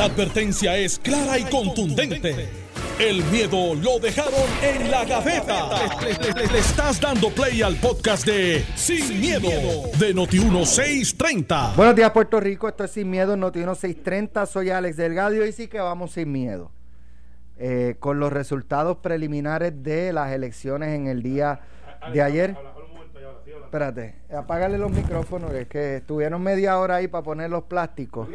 La advertencia es clara y contundente. El miedo lo dejaron en la gaveta. Le, estás dando play al podcast de Sin, miedo, de Noti1630. Buenos días, Puerto Rico. Esto es Sin Miedo en Noti1630. Soy Alex Delgado y sí que vamos sin miedo. Eh, con los resultados preliminares de las elecciones en el día de ayer. Espérate, apágale los micrófonos, es que estuvieron media hora ahí para poner los plásticos.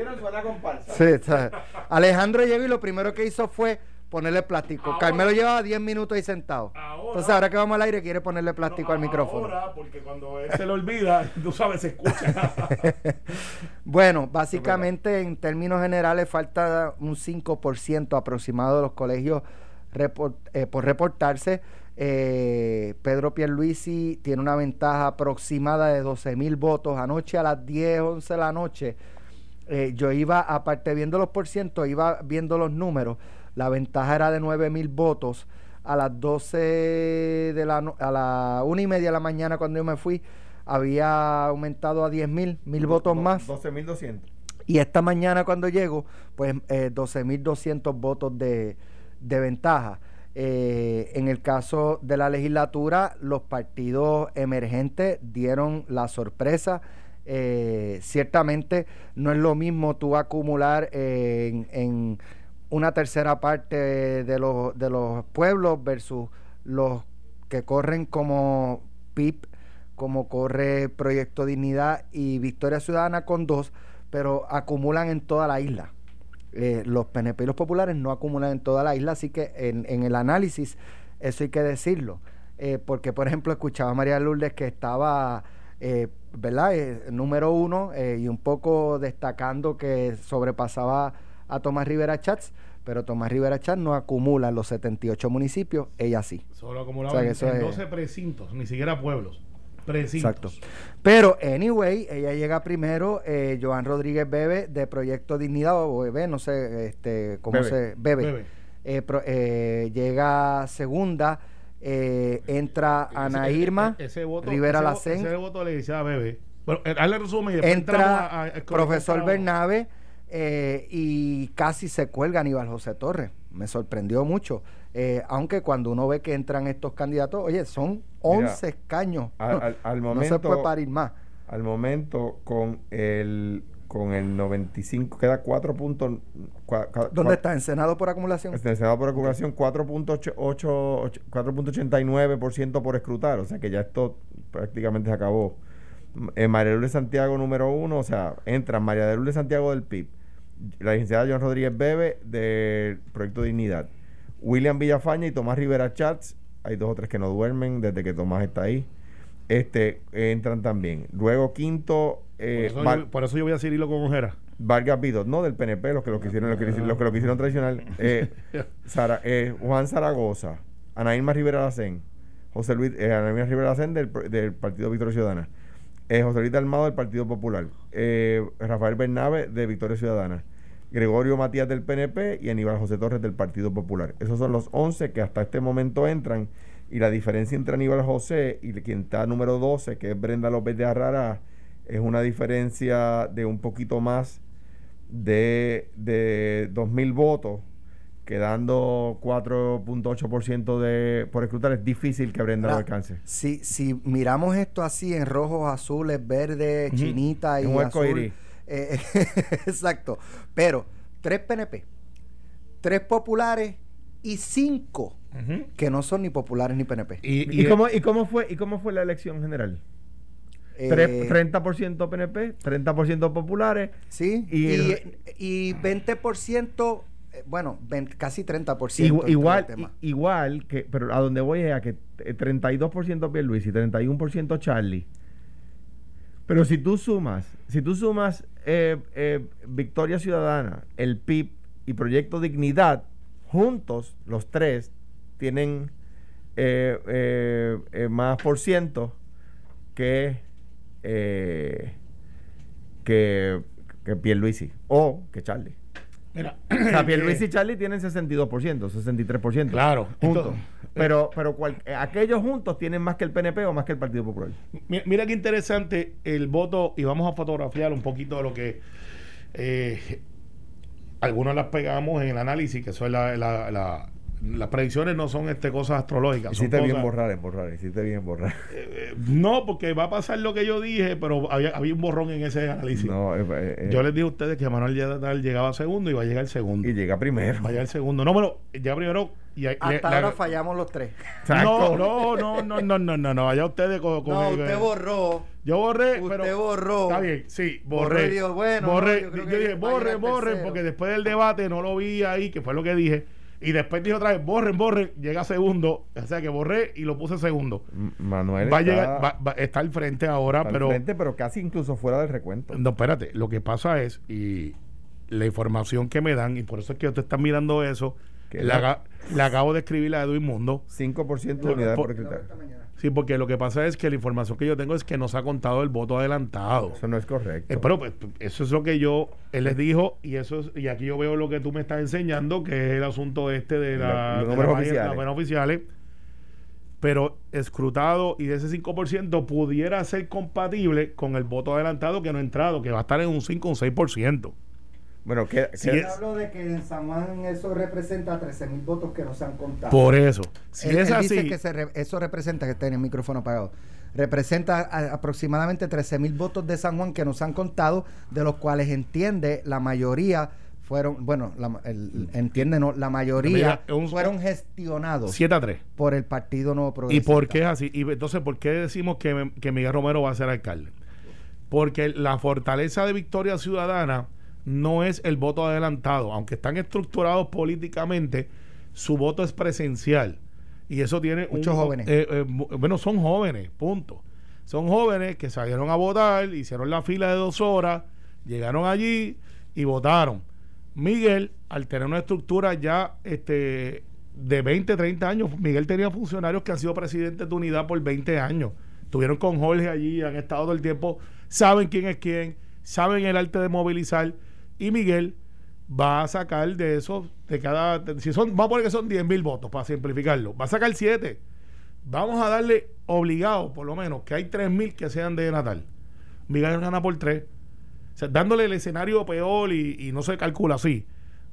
Sí, está. Alejandro llegó y lo primero que hizo fue ponerle plástico. Carmelo llevaba 10 minutos ahí sentado. Entonces ahora que vamos al aire quiere ponerle plástico al micrófono. Ahora, porque cuando él se lo olvida, tú sabes, se escucha. bueno, básicamente en términos generales falta un 5% aproximado de los colegios eh, por reportarse. Eh, Pedro Pierluisi tiene una ventaja aproximada de 12 mil votos. Anoche a las 10, 11 de la noche, eh, yo iba, aparte viendo los por ciento, iba viendo los números. La ventaja era de 9 mil votos. A las 12 de la, a la 1 y media de la mañana cuando yo me fui, había aumentado a 10 mil, mil votos más. 12 mil 200. Y esta mañana cuando llego, pues eh, 12 mil 200 votos de, de ventaja. Eh, en el caso de la legislatura, los partidos emergentes dieron la sorpresa. Eh, ciertamente no es lo mismo tú acumular en, una tercera parte de los, de los pueblos versus los que corren como PIP, como corre Proyecto Dignidad y Victoria Ciudadana con dos, pero acumulan en toda la isla. Eh, los PNP y los populares no acumulan en toda la isla, así que en, el análisis eso hay que decirlo. Eh, porque, por ejemplo, escuchaba a María Lourdes que estaba, eh, ¿verdad?, número uno y un poco destacando que sobrepasaba a Tomás Rivera Chats, pero Tomás Rivera Chats no acumula en los 78 municipios, ella sí. Solo acumulaba en, 12 precintos, ni siquiera pueblos. Exacto. Pero, anyway, ella llega primero, eh, Joan Rodríguez Bebe, de Proyecto Dignidad, o Bebe, no sé este, cómo se. Bebe. Eh, eh, llega segunda, eh, entra Ana Irma, Rivera Lacén. Ese voto le decía a Bebe. Bueno, hazle resumen y entra profesor Bernabe y casi se cuelga Aníbal José Torres. Me sorprendió mucho. Eh, aunque cuando uno ve que entran estos candidatos, oye, son 11 escaños. Al, momento, no se puede parir más. Al momento, con el con el 95, queda 4 puntos. ¿Dónde está? ¿En Senado por acumulación? En Senado por acumulación, 4.89% por escrutar. O sea que ya esto prácticamente se acabó. Eh, María Lourdes Santiago, número uno. O sea, entran María de Lourdes Santiago del PIB, la licenciada John Rodríguez Bebe del Proyecto Dignidad. William Villafaña y Tomás Rivera Chats. Hay dos o tres que no duermen desde que Tomás está ahí. Este, entran también. Luego quinto. Eh, por, eso yo, voy a seguirlo con Ojera. Vargas Vidot, no del PNP, los que lo quisieron, los que, los que lo quisieron tradicional. Eh, eh, Juan Zaragoza, Anaíma Rivera Lacén, José Luis, eh, Anaíma Rivera Lacén del, del Partido Victoria Ciudadana, José Luis Dalmado del Partido Popular, Rafael Bernabe de Victoria Ciudadana. Gregorio Matías del PNP y Aníbal José Torres del Partido Popular. Esos son los 11 que hasta este momento entran y la diferencia entre Aníbal José y quien está número 12, que es Brenda López de Arrara, es una diferencia de un poquito más de, de 2.000 votos, quedando 4.8% de por escrutar, es difícil que Brenda lo alcance. Si, si miramos esto así en rojos, azules, verdes, chinita y azul, eh, exacto. Pero tres PNP, tres populares y cinco que no son ni populares ni PNP. ¿Y, cómo, y, cómo, fue, ¿Y cómo fue la elección general? Eh, 30% PNP, 30% populares. Sí, y, y, 20%, eh, bueno, casi 30%. Igual, igual, que, pero a donde voy es a que 32% Pierluisi y 31% Charlie. Pero si tú sumas, si tú sumas eh, eh, Victoria Ciudadana, el PIB y Proyecto Dignidad, juntos, los tres, tienen eh, más por ciento que, que, que Pierluisi o que Charlie. Mira, o sea, Pierluisi y Charlie tienen 62%, 63%. Claro. Juntos. Pero pero aquellos juntos tienen más que el PNP o más que el Partido Popular. Mira, qué interesante el voto, y vamos a fotografiar un poquito de lo que... Eh, algunas las pegamos en el análisis, que eso es la, la- la- las predicciones no son este cosas astrológicas. Hiciste bien cosas- borrar, en borrar, hiciste bien borrar. Eh, no, porque va a pasar lo que yo dije, pero había, había un borrón en ese análisis. No, eh, eh, eh, Yo les dije a ustedes que Manuel Nadal llegaba segundo y va a llegar segundo. y llega primero. Va a llegar segundo. No, pero ya primero. Y, Hasta le- ahora fallamos los tres. No, no, no, no, no, no, no, no. Vaya ustedes con. con No, el- usted borró. Yo borré, Usted pero. borró. Está bien, sí, borré. dijo, bueno, borré. no, yo dije, borren, tercero. porque después del debate no lo vi ahí, que fue lo que dije. Y después dije otra vez, borren, borren, llega segundo. O sea que borré y lo puse segundo. Manuel Va a está, llegar, va, va- está al frente ahora, está al pero. frente, pero casi incluso fuera del recuento. No, espérate, lo que pasa es, y la información que me dan, y por eso es que usted está mirando eso, Que la, la- acabo de escribir a Edwin Mundo. 5% de unidades Por- por. Sí, porque lo que pasa es que la información que yo tengo es que nos ha contado el voto adelantado. Eso no es correcto. Eh, pero pues, eso es lo que yo, él les dijo, y eso es- y aquí yo veo lo que tú me estás enseñando, que es el asunto este de, la, los de números oficiales. oficiales. Pero escrutado y de ese 5% pudiera ser compatible con el voto adelantado que no ha entrado, que va a estar en un 5 o un 6%. Bueno, que, es- Hablo de que en San Juan eso representa 13 mil votos que no se han contado. Por eso, si Él- es él así, dice que se re- eso representa, que tiene el micrófono apagado, representa a- aproximadamente 13 mil votos de San Juan que nos han contado, de los cuales entiende la mayoría fueron, bueno, la, el- entiende, no, la mayoría Mira, un- fueron gestionados 7 a 3. por el Partido Nuevo ¿Y Progresista. por qué es así? Y entonces, ¿por qué decimos que, que Miguel Romero va a ser alcalde? Porque la fortaleza de Victoria Ciudadana no es el voto adelantado. Aunque están estructurados políticamente, su voto es presencial. Y eso tiene un- Muchos jóvenes. eh, eh, bueno, son jóvenes, punto. Son jóvenes que salieron a votar, hicieron la fila de dos horas, llegaron allí y votaron. Miguel, al tener una estructura ya este, de 20, 30 años, Miguel tenía funcionarios que han sido presidentes de unidad por 20 años. Estuvieron con Jorge allí, han estado todo el tiempo, saben quién es quién, saben el arte de movilizar. Y Miguel va a sacar de esos, de cada, si son, vamos a poner que son 10 mil votos para simplificarlo, va a sacar 7. Vamos a darle obligado, por lo menos, que hay 3 mil que sean de Natal. Miguel gana por 3. O sea, dándole el escenario peor y, y no se calcula así.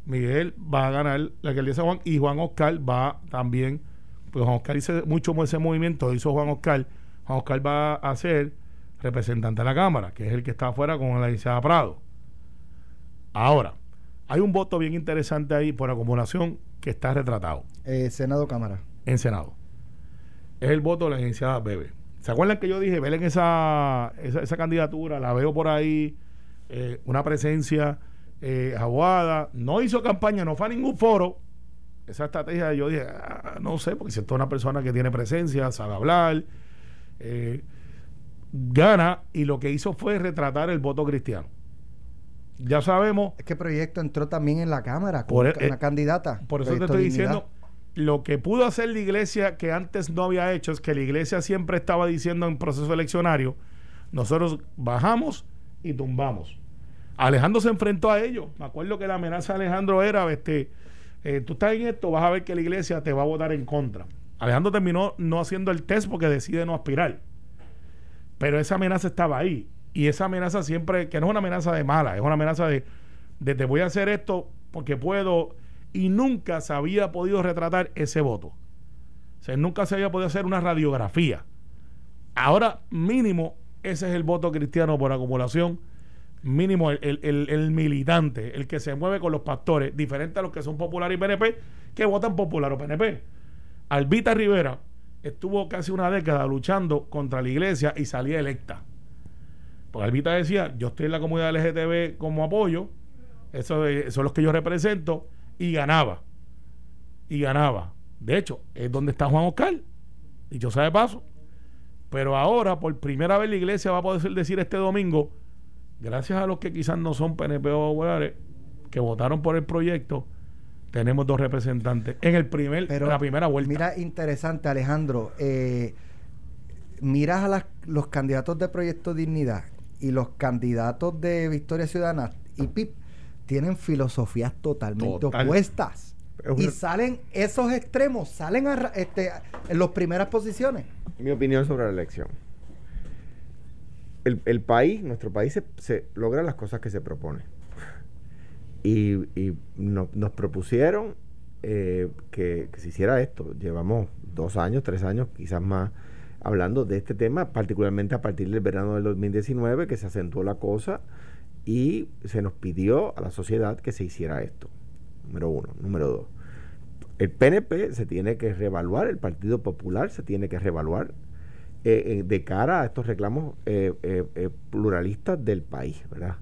Miguel va a ganar la alcaldía de San Juan y Juan Oscar va también, pues Juan Oscar hizo mucho ese movimiento, hizo Juan Oscar. Juan Oscar va a ser representante de la Cámara, que es el que está afuera con la licenciada Prado. Ahora, hay un voto bien interesante ahí por acumulación que está retratado Eh, Senado Cámara. en Senado. Es el voto de la licenciada Bebe. ¿Se acuerdan que yo dije, ven esa, esa, esa candidatura, la veo por ahí, eh, una presencia eh, aguada, no hizo campaña, no fue a ningún foro. Esa estrategia yo dije, ah, no sé, porque si es una persona que tiene presencia, sabe hablar, eh, gana y lo que hizo fue retratar el voto cristiano. Ya sabemos Es que proyecto entró también en la Cámara con Por una, e- una candidata. Por eso te estoy Dignidad. diciendo, lo que pudo hacer la iglesia que antes no había hecho es que la iglesia siempre estaba diciendo en proceso eleccionario, nosotros bajamos y tumbamos. Alejandro se enfrentó a ello. Me acuerdo que la amenaza de Alejandro era, este, eh, tú estás en esto, vas a ver que la iglesia te va a votar en contra. Alejandro terminó no haciendo el test porque decide no aspirar. Pero esa amenaza estaba ahí. Y esa amenaza siempre, que no es una amenaza de mala, es una amenaza de, te voy a hacer esto porque puedo. Y nunca se había podido retratar ese voto. O sea, nunca se había podido hacer una radiografía. Ahora, mínimo, ese es el voto cristiano por acumulación. Mínimo, el, el- el- el militante, el que se mueve con los pastores, diferente a los que son populares y PNP, que votan popular o PNP. Albita Rivera estuvo casi una década luchando contra la iglesia y salía electa. Porque Albita decía, yo estoy en la comunidad LGTB como apoyo, eso es- son los que yo represento, y ganaba. Y ganaba. De hecho, es donde está Juan Oscar, dicho sea de paso. Pero ahora, por primera vez, la iglesia va a poder decir este domingo, gracias a los que quizás no son PNP o populares, que votaron por el proyecto, tenemos dos representantes en el primer, Pero en la primera vuelta. Mira, interesante, Alejandro. eh, miras a las- los candidatos de Proyecto Dignidad y los candidatos de Victoria Ciudadana y PIP tienen filosofías totalmente Total. opuestas. Es Y salen esos extremos, salen a este, en las primeras posiciones. mi opinión sobre la elección. El, el país, nuestro país, se, se logra las cosas que se propone. y, y no- nos propusieron eh, que, que se hiciera esto. Llevamos dos años, tres años, quizás más, hablando de este tema, particularmente a partir del verano del 2019, que se acentuó la cosa y se nos pidió a la sociedad que se hiciera esto. Número uno. Número dos. El PNP se tiene que reevaluar, el Partido Popular se tiene que reevaluar eh, eh, de cara a estos reclamos eh, pluralistas del país, ¿verdad?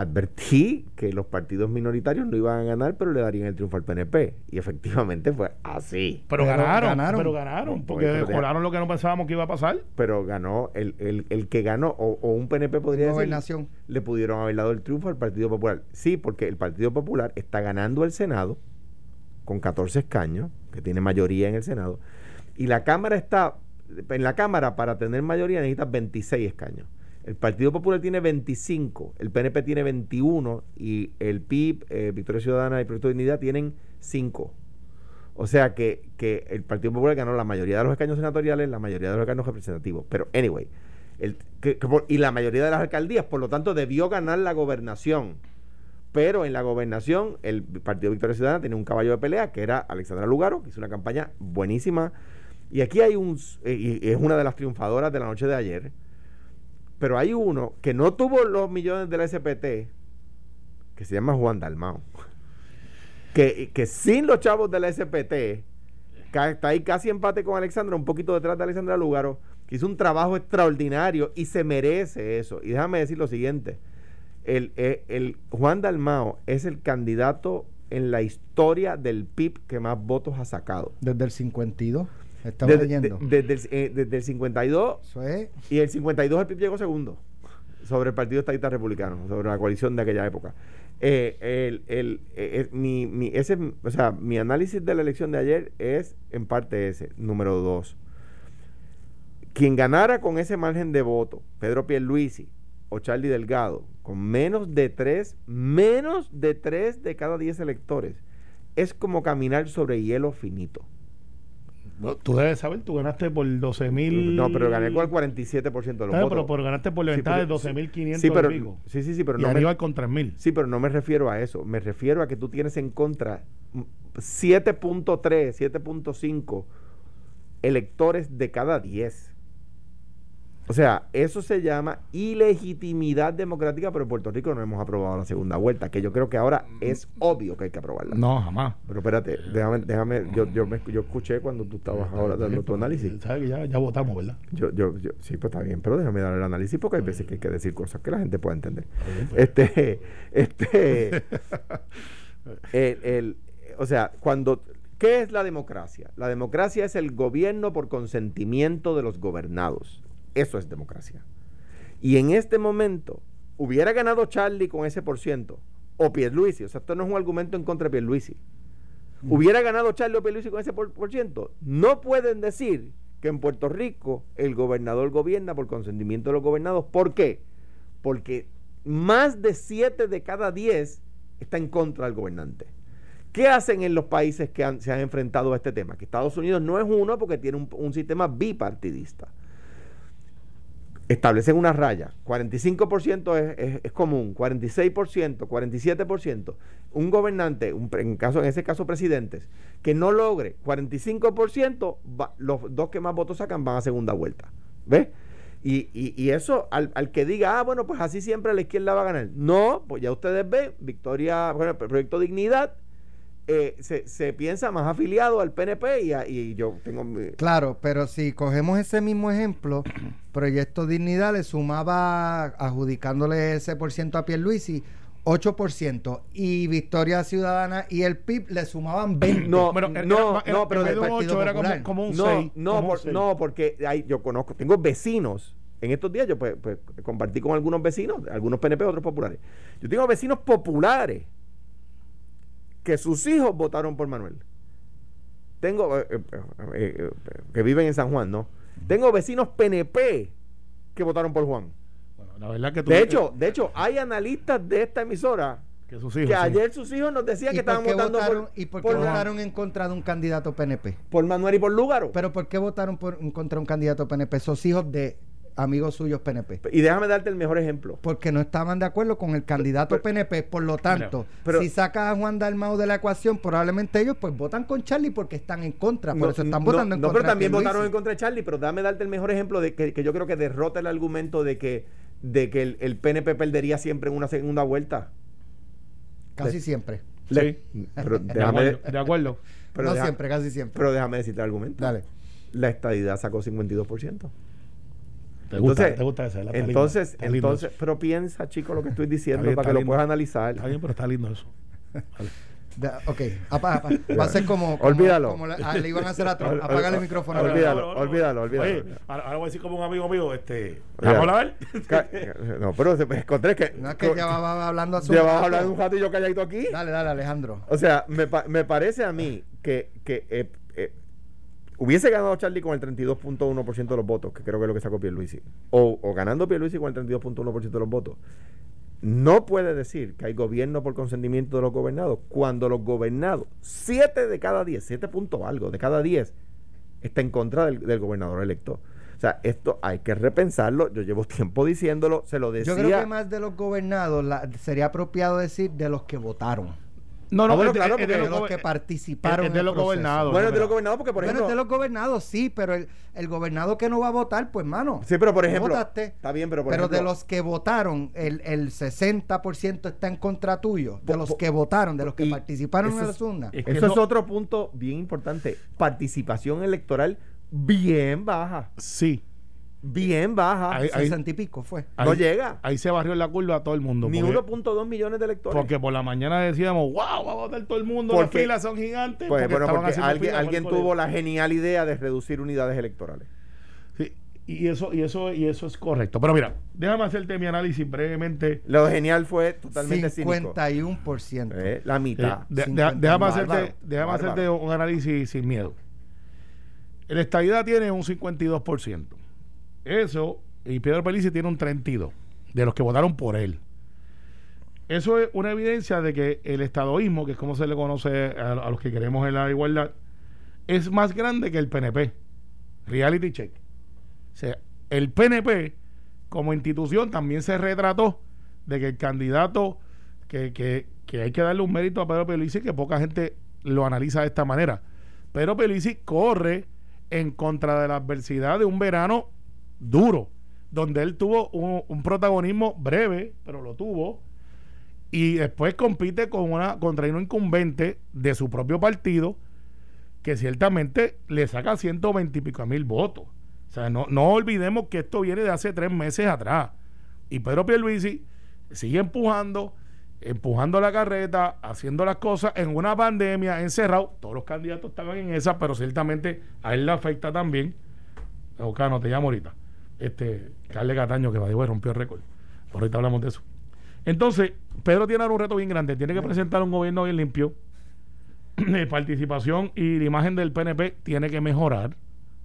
Advertí que los partidos minoritarios no iban a ganar, pero le darían el triunfo al PNP. Y efectivamente fue así. Pero, Pero ganaron, ganaron. pero ganaron, No, porque mejoraron lo que no pensábamos que iba a pasar. Pero ganó, el, el, el que ganó, o, o un PNP podría decir, Gobernación. le pudieron haber dado el triunfo al Partido Popular. Sí, porque el Partido Popular está ganando el Senado con 14 escaños, que tiene mayoría en el Senado, y la Cámara está, en la Cámara para tener mayoría necesitas 26 escaños. El Partido Popular tiene 25, el PNP tiene 21 y el PIB, eh, Victoria Ciudadana y Proyecto de Dignidad tienen 5. O sea que, que el Partido Popular ganó la mayoría de los escaños senatoriales, la mayoría de los escaños representativos. Pero, anyway, el, y la mayoría de las alcaldías, por lo tanto, debió ganar la gobernación. Pero en la gobernación, el Partido Victoria Ciudadana tenía un caballo de pelea, que era Alexandra Lugaro, que hizo una campaña buenísima. Y aquí hay un, eh, y es una de las triunfadoras de la noche de ayer. Pero hay uno que no tuvo los millones de la SPT, que se llama Juan Dalmao. Que, que sin los chavos de la SPT, está ahí casi empate con Alexandra, un poquito detrás de Alexandra Lugaro, que hizo un trabajo extraordinario y se merece eso. Y déjame decir lo siguiente: el, el- el Juan Dalmao es el candidato en la historia del PIB que más votos ha sacado. Desde el 52. Estaba Desde, leyendo. de- desde el, eh, desde el 52 Eso es. y el 52 el PIB llegó segundo sobre el Partido Estadista Republicano, sobre la coalición de aquella época. Eh, el, el- eh, eh, mi, mi- ese, o sea, mi análisis de la elección de ayer es en parte ese. Número dos. Quien ganara con ese margen de voto, Pedro Pierluisi o Charlie Delgado, con menos de tres, menos de tres de cada diez electores, es como caminar sobre hielo finito. No, Tú debes saber, tú ganaste por 12 mil. No, pero gané con el 47% de los pero, votos. pero ganaste por la Sí, ventaja de pero- 12.500 sí, pero, y pico. sí, sí, sí, pero y no me, con 3.000. sí, pero no me refiero a eso. Me refiero a que tú tienes en contra mm, 7.3, 7.5 electores de cada 10. O sea, eso se llama ilegitimidad democrática, pero en Puerto Rico no hemos aprobado la segunda vuelta, que yo creo que ahora es obvio que hay que aprobarla. No, jamás. Pero espérate, déjame, déjame, yo, yo, me, yo escuché cuando tú estabas ahora dando tu análisis. Sabes que ya, ya votamos, ¿verdad? Yo, yo, yo, sí, pues está bien, pero déjame dar el análisis porque hay veces que hay que decir cosas que la gente pueda entender. bien, pues. Este, este, el, el- o sea, cuando, ¿qué es la democracia? La democracia es el gobierno por consentimiento de los gobernados. Eso es democracia. Y en este momento, hubiera ganado Charlie con ese por ciento, o Pierluisi, o sea, esto no es un argumento en contra de Pierluisi. Hubiera ganado Charlie o Pierluisi con ese por, por ciento, no pueden decir que en Puerto Rico el gobernador gobierna por consentimiento de los gobernados. ¿Por qué? Porque más de 7 de cada 10 está en contra del gobernante. ¿Qué hacen en los países que han- se han enfrentado a este tema? Que Estados Unidos no es uno porque tiene un, un sistema bipartidista. Establecen una raya. 45% es, es, es común, 46%, 47%. Un gobernante, un en, caso, en ese caso presidentes, que no logre 45%, va- los dos que más votos sacan van a segunda vuelta. ¿Ves? Y, y- y eso, al, al que diga, ah, bueno, pues así siempre la izquierda va a ganar. No, pues ya ustedes ven, Victoria, bueno, Proyecto Dignidad eh, se, se piensa más afiliado al PNP y, a- y yo tengo... mi- Claro, pero si cogemos ese mismo ejemplo, Proyecto Dignidad le sumaba, adjudicándole ese por ciento a Pierluisi, 8%, y Victoria Ciudadana y el PIB le sumaban 20%. No, Bueno, era- no, era- no, pero en vez de del un Partido 8 era como un no, 6. no, por- no, porque hay, yo conozco, tengo vecinos. En estos días yo pues, pues, compartí con algunos vecinos, algunos PNP, otros populares. Yo tengo vecinos populares que sus hijos votaron por Manuel. Tengo, eh, eh, eh, que viven en San Juan, ¿no? Tengo vecinos PNP que votaron por Juan. Bueno, la verdad que tú De hecho, de hecho, hay analistas de esta emisora que sus hijos, que sí. ayer sus hijos nos decían ¿Y que estaban votando votaron, por, ¿Y por qué por, votaron en contra de un candidato PNP? por Manuel y por Lúgaro. ¿Pero por qué votaron por, en contra de un candidato PNP? Esos hijos de amigos suyos PNP. Y déjame darte el mejor ejemplo. Porque no estaban de acuerdo con el candidato pero- PNP. Por lo tanto, pero- si sacas a Juan Dalmau de la ecuación, probablemente ellos pues votan con Charlie porque están en contra. Por No, eso están no, votando en no, contra. pero también votaron en contra de Charlie, pero dame darte el mejor ejemplo de que, que yo creo que derrota el argumento de que, de que el, el PNP perdería siempre en una segunda vuelta. Casi siempre. Le- pero De déjame, acuerdo. De acuerdo. pero no deja- siempre, casi siempre. pero déjame decirte el argumento. Dale. La estadidad sacó 52%. Te gusta, Entonces- te gusta esa. Entonces, está lindo entonces, pero piensa, chico, lo que estoy diciendo bien, para que lo puedas analizar. Está bien, pero está lindo eso. Vale. Da- ok, apa- apa. va a ser como, como- Olvídalo. como le, ah, le iban a hacer a Trump. Apágale el micrófono. olvídalo, olvídalo, olvídalo. Oye, ahora, ahora voy a decir como un amigo mío, este. ¿Vamos a hablar? No, pero se- me encontré que. No es que ya va hablando a su Llevaba rato. hablando un rato y yo calladito aquí. Dale, dale, Alejandro. O sea, me, pa- me parece a mí que, que eh, eh, hubiese ganado Charlie con el 32.1% de los votos, que creo que es lo que sacó Pierluisi, o, o ganando Pierluisi con el 32.1% de los votos, no puede decir que hay gobierno por consentimiento de los gobernados cuando los gobernados, 7 de cada 10, 7 puntos algo de cada 10, está en contra del, del gobernador electo. O sea, esto hay que repensarlo. Yo llevo tiempo diciéndolo, se lo decía. Yo creo que más de los gobernados la- sería apropiado decir de los que votaron. No, no, Ah, bueno, es de- claro, es de porque- De los los que participaron. es de los gobernados. bueno, de mira. los gobernados, porque por bueno, ejemplo. de los gobernados sí, pero el, el gobernado que no va a votar, pues mano. Sí, pero por ejemplo. votaste. Está bien, pero por pero de ejemplo- los que votaron, el, el 60% está en contra tuyo. De los que votaron, de los que participaron en las es- urnas. es que Eso es otro punto bien importante. Participación electoral bien baja. Sí. Bien baja. Ahí- ahí- 60 y pico fue. no llega. Ahí se barrió en la curva a todo el mundo. Ni porque- 1.2 millones de electores. Porque por la mañana decíamos, wow, va a votar todo el mundo, Porque- las filas son gigantes. pues, bueno, porque alguien, alguien tuvo colegio. la genial idea de reducir unidades electorales. Sí, y eso, y eso, y eso es correcto. Pero mira, déjame hacerte mi análisis brevemente. Lo genial fue totalmente cínico. 51%. Eh, la Eh, mitad. de- de- 50, déjame bárbaro, hacerte, déjame bárbaro. hacerte un análisis sin miedo. El estadidad tiene un 52%. Eso, y Pedro Pelici tiene un 32% de los que votaron por él. Eso es una evidencia de que el estadoísmo, que es como se le conoce a, los que queremos en la igualdad, es más grande que el PNP. Reality check. O sea, el PNP como institución también se retrató de que el candidato que, que, hay que darle un mérito a Pedro Pierluisi que poca gente lo analiza de esta manera. Pedro Pierluisi corre en contra de la adversidad de un verano duro, donde él tuvo un, un protagonismo breve, pero lo tuvo, y después compite con una contra un incumbente de su propio partido que ciertamente le saca 120 y pico mil votos. O sea, no, no olvidemos que esto viene de hace tres meses atrás. Y Pedro Pierluisi sigue empujando, empujando la carreta, haciendo las cosas en una pandemia, encerrado. Todos los candidatos estaban en esa, pero ciertamente a él le afecta también. Ocano, te llamo ahorita. Este, Carle Cataño, que va de rompió el récord. Por ahorita hablamos de eso. Entonces, Pedro tiene ahora un reto bien grande. Tiene que presentar un gobierno bien limpio. Eh, participación y la imagen del PNP tiene que mejorar.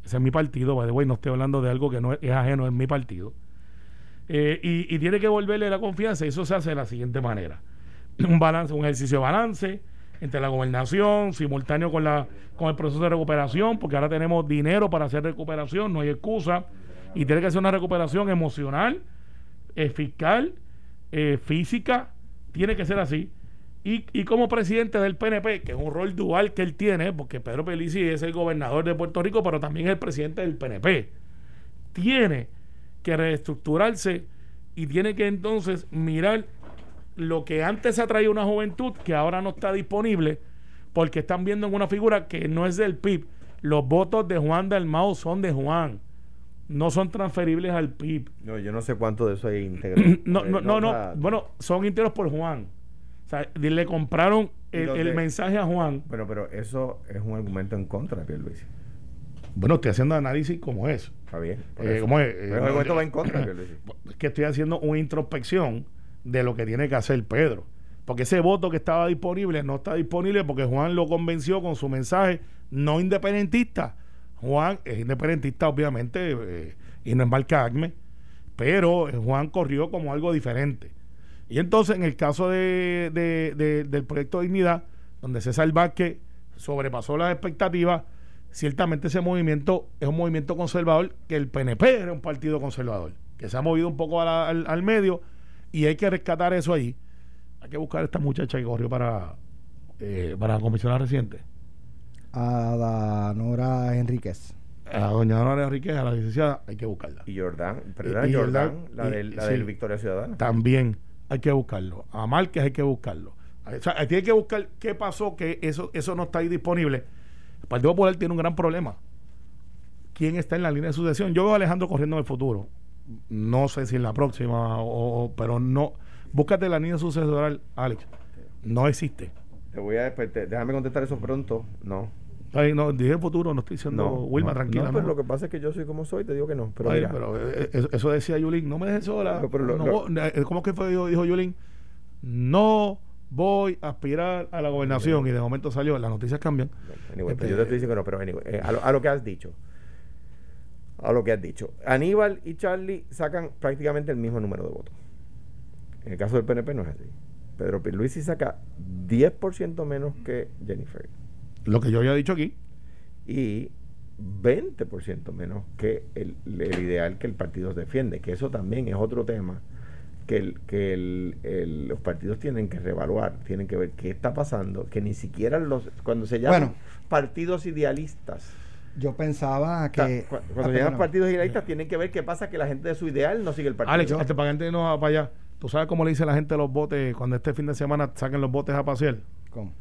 Ese es mi partido, by the way, no estoy hablando de algo que no es, es ajeno, es mi partido. Eh, y, y tiene que volverle la confianza. y Eso se hace de la siguiente manera: un balance, un ejercicio de balance entre la gobernación, simultáneo con la con el proceso de recuperación, porque ahora tenemos dinero para hacer recuperación, no hay excusa. Y tiene que ser una recuperación emocional, eh, fiscal, eh, física, tiene que ser así. Y, como presidente del PNP, que es un rol dual que él tiene, porque Pedro Pelici es el gobernador de Puerto Rico, pero también es el presidente del PNP, tiene que reestructurarse y tiene que entonces mirar lo que antes atraía una juventud que ahora no está disponible porque están viendo en una figura que no es del PIB. Los votos de Juan Dalmau son de Juan, no son transferibles al PIB. No, yo no sé cuánto de eso hay íntegro. No, no, no, no. Bueno, son íntegros por Juan. O sea, le compraron ¿Y el, los el de- mensaje a Juan. Bueno, pero eso es un argumento en contra de Pierluisi. Bueno, estoy haciendo análisis como es. Está bien. Eh. ¿cómo es? Pero Eh, el argumento va eh, en contra de Pierluisi. Es que estoy haciendo una introspección de lo que tiene que hacer Pedro. Porque ese voto que estaba disponible no está disponible porque Juan lo convenció con su mensaje no independentista. Juan es independentista, obviamente, eh, y no es marca ACME, pero eh, Juan corrió como algo diferente. Y entonces, en el caso de, de- de- del proyecto Dignidad, donde César Vázquez sobrepasó las expectativas, ciertamente ese movimiento es un movimiento conservador, que el PNP era un partido conservador, que se ha movido un poco al medio y hay que rescatar eso ahí. Hay que buscar a esta muchacha que corrió para, eh, para la comisionada reciente. A Nora Enríquez. A doña Nora Enriquez, a la licenciada, hay que buscarla. Y Jordán, perdón, y Jordán, Jordán, la y- del, la sí. del Victoria Ciudadana. También hay que buscarlo. A Márquez hay que buscarlo. O sea, tiene que buscar qué pasó, que eso, eso no está ahí disponible. El Partido Popular tiene un gran problema. ¿Quién está en la línea de sucesión? Yo veo a Alejandro corriendo en el futuro. No sé si en la próxima, o, o- pero no. Búscate la línea sucesoral, Alex. No existe. Te voy a desper- te- déjame contestar eso pronto. No. Ay, no, dije futuro, no estoy diciendo No, Wilma, no, tranquila. No, pero lo que pasa es que yo soy como soy, te digo que no. Pero, Ay, mira, pero, eh, eh, eso decía Yulín, no me dejes sola. No, pero lo- No, eh, ¿Cómo que fue? Dijo, Yulín, no voy a aspirar a la gobernación. Y de momento salió, las noticias cambian. Anyway, pero Este- yo te estoy diciendo que no, pero anyway, eh, a, lo, a lo que has dicho. A lo que has dicho. Aníbal y Charlie sacan prácticamente el mismo número de votos. En el caso del PNP no es así. Pedro Pierluisi saca 10% menos que Jennifer Lo que yo había dicho aquí. y 20% menos que el, el ideal que el partido defiende, que eso también es otro tema que, el, que el- el- los partidos tienen que reevaluar, tienen que ver qué está pasando, que ni siquiera los cuando se llaman Bueno. partidos idealistas, Yo pensaba que. cu- cuando Ah, se llaman partidos idealistas tienen que ver qué pasa que la gente de su ideal no sigue el partido. Alex, este para que no va para allá. ¿Tú sabes cómo le dice la gente a los botes cuando este fin de semana saquen los botes a pasear? ¿Cómo?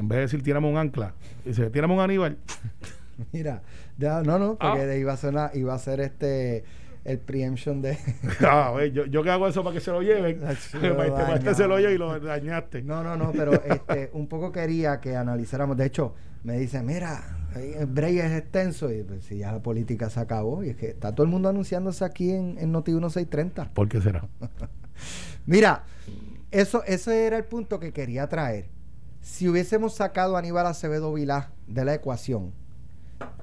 En vez de decir tiramos un ancla, dice tiramos un Aníbal. Mira, ya- no, no, porque Ah. iba a ser una- iba a ser este el preemption de Ah, ve, yo, yo que hago eso para que se lo lleven. Para este, para este se lo lleve y lo dañaste. No, no, no, pero este un poco quería que analizáramos. De hecho, me dice, mira, el break es extenso y pues si ya la política se acabó y es que está todo el mundo anunciándose aquí en, en Noti 1630. ¿Por qué será? Mira, eso, ese era el punto que quería traer. Si hubiésemos sacado a Aníbal Acevedo Vilá de la ecuación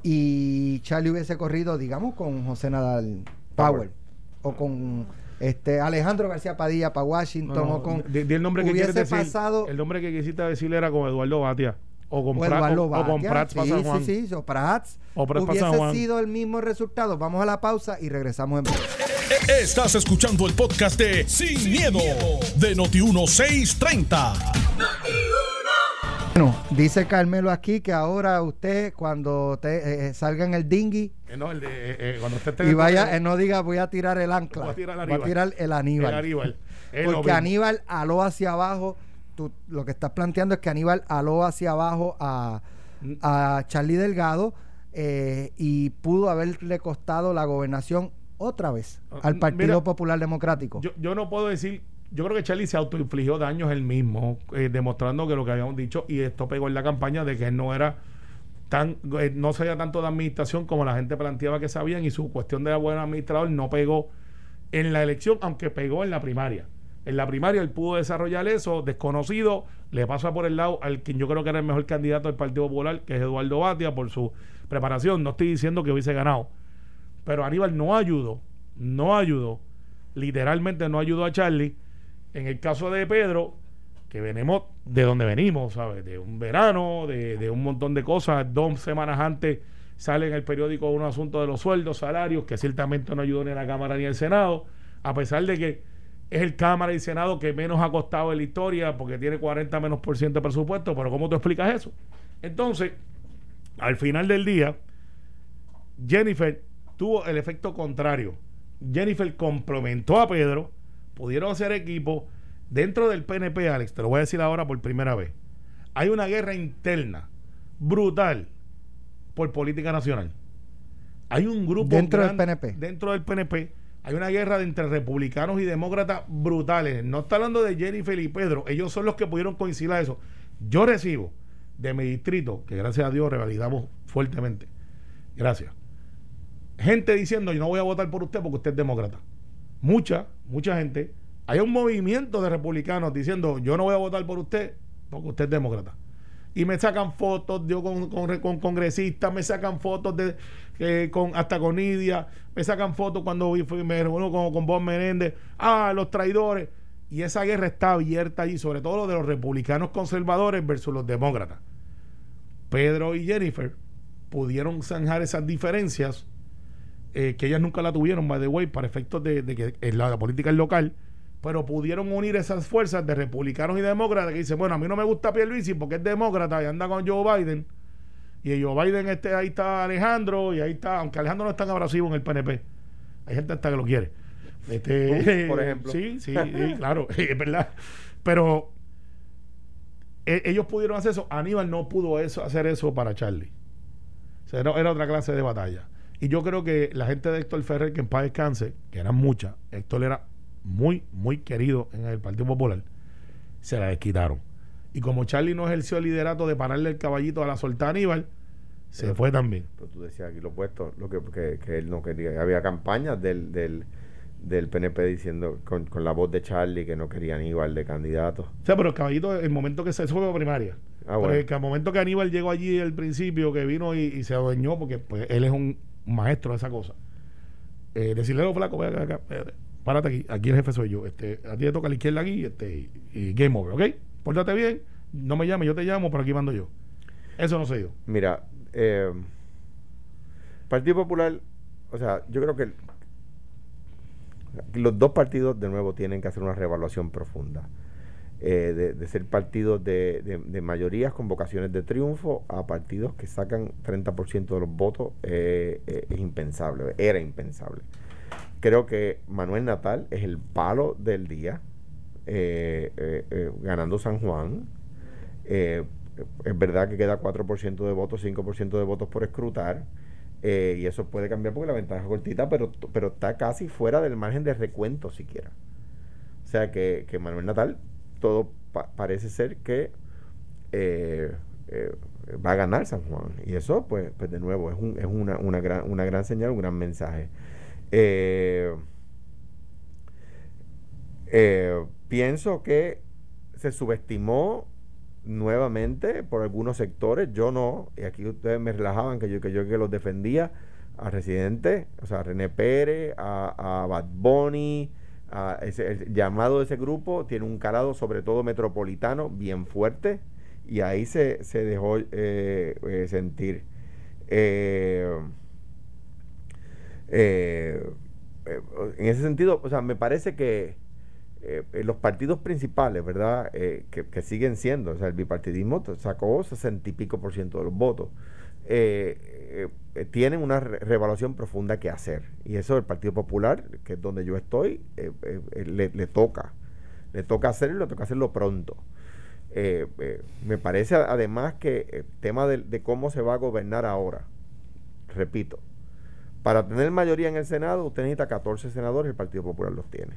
y Charlie hubiese corrido, digamos, con José Nadal Power, o con este Alejandro García Padilla para Washington No, no, o con di- di el nombre que hubiese decir. pasado El nombre que quisiste decir era con Eduardo Batia. O con, o Prat- Eduardo o- o con Prats para sí, San Juan. sí, sí, o Prats. O Prats para San hubiese Juan. sido el mismo resultado. Vamos a la pausa y regresamos en breve. Estás escuchando el podcast de Sin, miedo, de Noti1630. Bueno, dice Carmelo aquí que ahora usted cuando te, eh, salga en el dinghy Eh, no, el de, eh, eh, cuando usted y el vaya, eh, no diga voy a tirar el ancla, Voy a tirar el voy a Aníbal. tirar el Aníbal. el Aníbal. Es lo Porque. Aníbal aló hacia abajo. Tú, lo que estás planteando es que Aníbal aló hacia abajo a, a Charlie Delgado eh, y pudo haberle costado la gobernación otra vez al Ah, Partido mira, Popular Democrático. Yo, yo no puedo decir, yo creo que Charlie se autoinfligió daños él mismo, eh, demostrando que lo que habíamos dicho, y esto pegó en la campaña de que él no era tan, eh, no sabía tanto de administración como la gente planteaba que sabían, y su cuestión de buen administrador no pegó en la elección, aunque pegó en la primaria. En la primaria él pudo desarrollar eso, desconocido, le pasa por el lado al quien yo creo que era el mejor candidato del Partido Popular, que es Eduardo Batia, por su preparación. No estoy diciendo que hubiese ganado, pero Aníbal no ayudó, no ayudó, literalmente no ayudó a Charlie. En el caso de Pedro, que venimos de donde venimos, ¿sabes? De un verano, de, de un montón de cosas. Dos semanas antes sale en el periódico un asunto de los sueldos, salarios, que ciertamente no ayudó ni a la Cámara ni al Senado, a pesar de que es el Cámara y Senado que menos ha costado en la historia porque tiene 40 menos por ciento de presupuesto, pero ¿cómo tú explicas eso? Entonces, al final del día, Jennifer tuvo el efecto contrario. Jennifer complementó a Pedro, pudieron hacer equipo. Dentro del PNP, Alex, te lo voy a decir ahora por primera vez. Hay una guerra interna brutal por política nacional. Hay un grupo Dentro del PNP. Dentro del PNP hay una guerra de entre republicanos y demócratas brutales. No está hablando de Jennifer y Pedro. Ellos son los que pudieron coincidir a eso. Yo recibo de mi distrito, que gracias a Dios revalidamos fuertemente. Gracias. Gente diciendo, yo no voy a votar por usted porque usted es demócrata. Mucha, mucha gente. Hay un movimiento de republicanos diciendo, yo no voy a votar por usted porque usted es demócrata. Y me sacan fotos yo con, con, con congresistas, me sacan fotos de con hasta con Nidia, me sacan fotos cuando me reúno con, con Bob Menéndez, ah, los traidores. Y esa guerra está abierta allí, sobre todo lo de los republicanos conservadores versus los demócratas. Pedro y Jennifer pudieron zanjar esas diferencias eh, que ellas nunca la tuvieron, by the way, para efectos de, de que en la, la política es local, pero pudieron unir esas fuerzas de republicanos y demócratas que dicen, bueno, a mí no me gusta Pierluisi porque es demócrata y anda con Joe Biden. Y Joe Biden, este, ahí está Alejandro, y ahí está, aunque Alejandro no es tan abrasivo en el PNP. Hay gente hasta que lo quiere. Este, por ejemplo. Sí, sí, sí, claro, es verdad. Pero e- ellos pudieron hacer eso. Aníbal no pudo eso, hacer eso para Charlie. O sea, era, era otra clase de batalla. Y yo creo que la gente de Héctor Ferrer, que en paz descanse, que eran muchas, Héctor era muy, muy querido en el Partido Popular, se la desquitaron. Y como Charlie no ejerció el liderato de pararle el caballito a la solta Aníbal, se Pero- fue también. Pero tú decías aquí lo opuesto, lo que, que, que él no quería. Había campañas del, del, del PNP diciendo, con, con la voz de Charlie, que no querían igual de candidato. O sea, pero el caballito, el momento que se fue primaria. Ah, bueno. el, que al momento que Aníbal llegó allí al principio, que vino y, y se adueñó, porque pues, él es un maestro de esa cosa. Eh, decirle flacos, ven acá, acá, espérate, párate aquí, aquí el jefe soy yo. Este, a ti te toca a la izquierda aquí este, y, game over, ¿ok? Pórtate bien, no me llames, yo te llamo, pero aquí mando yo. Eso no se dio. Mira, eh, Partido Popular, o sea, yo creo que los dos partidos de nuevo tienen que hacer una reevaluación profunda. Eh, de, ser partidos de, de- mayorías con vocaciones de triunfo a partidos que sacan 30% de los votos eh, eh, es impensable, era impensable. Creo que Manuel Natal es el palo del día, ganando San Juan. Es verdad que queda 4% de votos, 5% de votos por escrutar. y eso puede cambiar porque la ventaja es cortita, pero, pero está casi fuera del margen de recuento siquiera. O sea que, que Manuel Natal, todo pa- parece ser que eh, eh, va a ganar San Juan. Y eso, pues, pues de nuevo, es, un- es una, gran, una gran señal, un gran mensaje. Eh, pienso que se subestimó nuevamente por algunos sectores. Yo no, y aquí ustedes me relajaban que yo que yo que los defendía a Residente, o sea, a René Pérez, a, a Bad Bunny, el llamado de ese grupo tiene un calado sobre todo metropolitano bien fuerte y ahí se, se dejó eh, eh, sentir. Eh, eh, eh, en ese sentido, o sea, me parece que los partidos principales, ¿verdad? Que, que siguen siendo, o sea, el bipartidismo sacó sesenta y pico por ciento de los votos. Eh, eh, tienen una re- reevaluación profunda que hacer. Y eso el Partido Popular, que es donde yo estoy, eh, le, toca. Le toca hacerlo y le toca hacerlo pronto. Me parece además que el tema de, de cómo se va a gobernar ahora, repito, para tener mayoría en el Senado, usted necesita 14 senadores, el Partido Popular los tiene.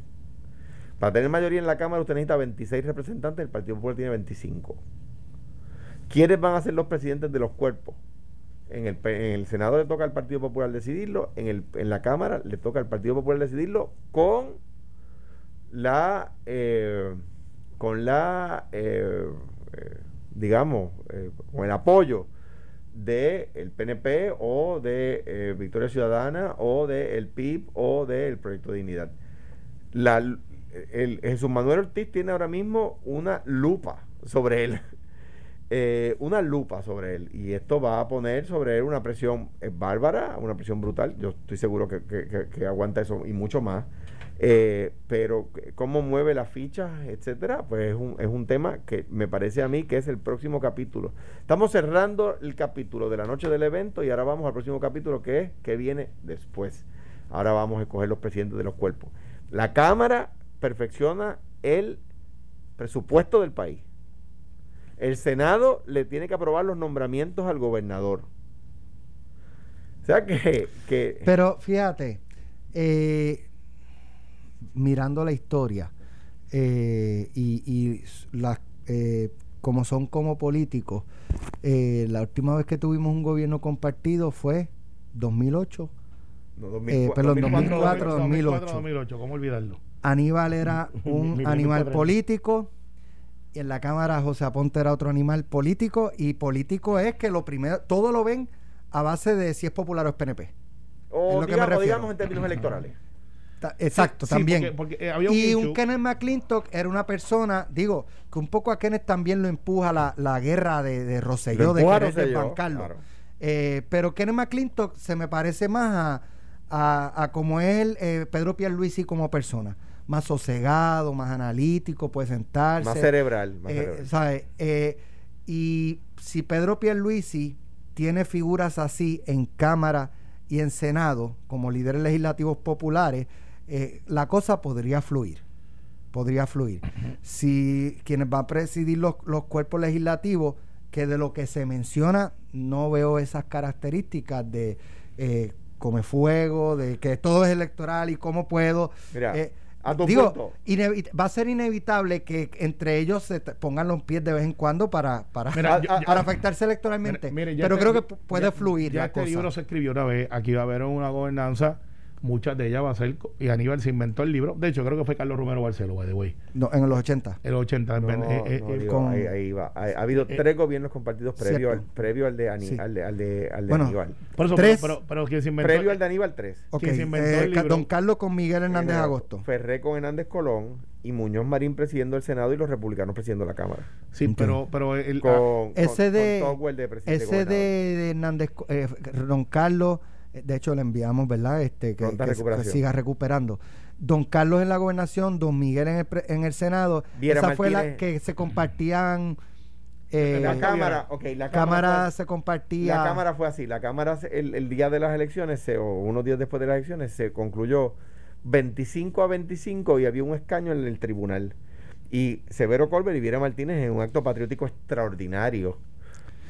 Para tener mayoría en la Cámara, usted necesita 26 representantes, el Partido Popular tiene 25. ¿Quiénes van a ser los presidentes de los cuerpos? En el, en el Senado le toca al Partido Popular decidirlo, en, el, en la Cámara le toca al Partido Popular decidirlo con la, eh, con la, eh, eh, digamos, eh, con el apoyo del PNP o de eh, Victoria Ciudadana o del PIB o del Proyecto de Dignidad. El, Jesús Manuel Ortiz tiene ahora mismo una lupa sobre él. Eh, una lupa sobre él. Y esto va a poner sobre él una presión eh, bárbara, una presión brutal. Yo estoy seguro que, que- aguanta eso y mucho más. Eh, pero c- cómo mueve las fichas, etcétera, pues es un, es un tema que me parece a mí que es el próximo capítulo. Estamos cerrando el capítulo de la noche del evento y ahora vamos al próximo capítulo que es que viene después. Ahora vamos a escoger los presidentes de los cuerpos. La Cámara perfecciona el presupuesto del país. El Senado le tiene que aprobar los nombramientos al gobernador. O sea que, que Pero fíjate, eh, mirando la historia eh, y, y las, eh, como son como políticos, eh, la última vez que tuvimos un gobierno compartido fue 2008. no, eh, perdón, 2004, 2008. 2008, ¿cómo olvidarlo? Aníbal era un animal político. Y en la Cámara José Aponte era otro animal político. Y político es que lo primero, todo lo ven a base de si es popular o es PNP. O es lo que me digamos, refiero. digamos en términos electorales. Ta- Exacto, Sí, también. porque- porque, eh, había un y un. Kenneth McClintock era una persona, digo, que un poco a Kenneth también lo empuja la, la guerra de, de Rosselló, de querer desbancarlo. claro. Eh, pero Kenneth McClintock se me parece más a, a, a como es el, eh, Pedro Pierluisi como persona. Más sosegado, más analítico, puede sentarse. Más cerebral. Más Eh, cerebral. ¿sabe? Eh, y si Pedro Pierluisi tiene figuras así en Cámara y en Senado como líderes legislativos populares, eh, la cosa podría fluir. Podría fluir. Si quienes van a presidir los, los cuerpos legislativos, que de lo que se menciona no veo esas características de eh, come fuego, de que todo es electoral y cómo puedo. Mira, eh, a tu digo, va a ser inevitable que entre ellos se te- pongan los pies de vez en cuando para, para, Mira, yo- yo- para afectarse electoralmente. Mire, ya Pero este- creo que pu- puede ya- fluir Ya la este cosa. libro se escribió una vez. Aquí va a haber una gobernanza. Muchas de ellas va a ser. Y Aníbal se inventó el libro. De hecho, creo que fue Carlos Romero Barceló, by the way. No, en los 80. El 80. No, eh, eh, no, eh, digo, con- ahí, ahí va. Ha, ha habido Eh, tres gobiernos compartidos previo al, previo al de, Ani- Sí. al de, al de, al de Bueno, Aníbal. por eso, Tres. pero, pero, pero quien se inventó. Previo al de Aníbal 3. Ok, ¿Quién se inventó eh, el Ca- libro? Don Carlos con Miguel Hernández Agosto. Ferré con Hernández Colón y Muñoz Marín presidiendo el Senado y los republicanos presidiendo la Cámara. Sí, pero, pero el, Con, ah, con- Ese de, con de presidente ese de, gobernador. de Hernández, eh, Don Carlos, eh, de hecho le enviamos, ¿verdad? Este, que, que- siga recuperando. Don Carlos en la gobernación, Don Miguel en el, pre- en el Senado. Viera esa fue la que se compartían. eh, la Cámara, ok, la Cámara, cámara fue- se compartía. la Cámara fue así. La Cámara, el, el día de las elecciones, se- o unos días después de las elecciones, se concluyó 25 a 25 y había un escaño en el tribunal. Y Severo Colbert y Viera Martínez, en un acto patriótico extraordinario,